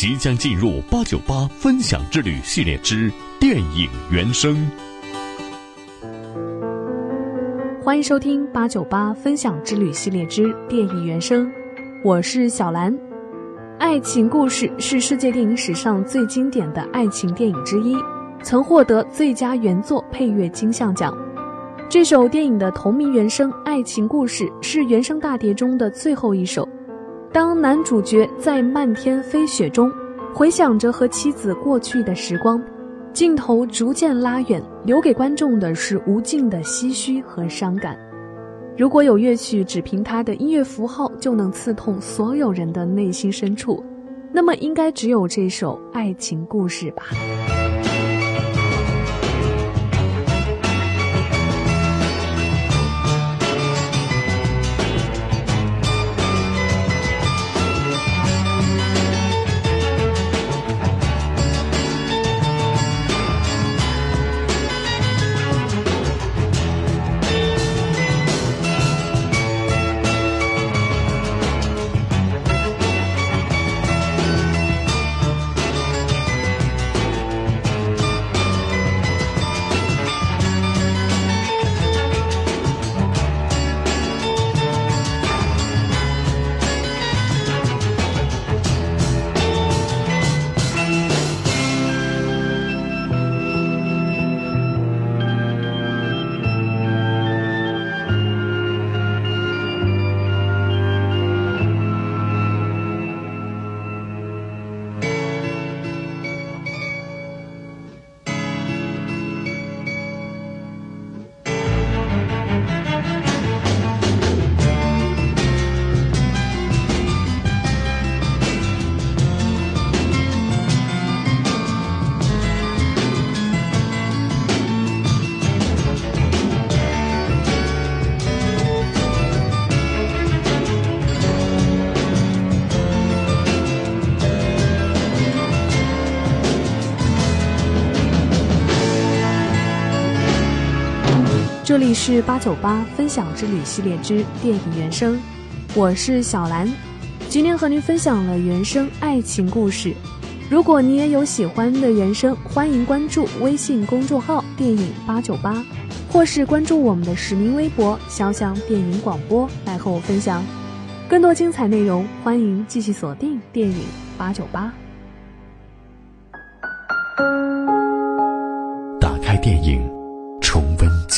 即将进入八九八分享之旅系列之电影原声。欢迎收听八九八分享之旅系列之电影原声，我是小兰。爱情故事是世界电影史上最经典的爱情电影之一，曾获得最佳原作配乐金像奖。这首电影的同名原声《爱情故事》是原声大碟中的最后一首。当男主角在漫天飞雪中回想着和妻子过去的时光，镜头逐渐拉远，留给观众的是无尽的唏嘘和伤感。如果有乐曲只凭它的音乐符号就能刺痛所有人的内心深处，那么应该只有这首爱情故事吧。这里是八九八分享之旅系列之电影原声，我是小兰，今天和您分享了原声爱情故事。如果你也有喜欢的原声，欢迎关注微信公众号“电影八九八”，或是关注我们的实名微博“潇湘电影广播”来和我分享更多精彩内容。欢迎继续锁定电影八九八。打开电影。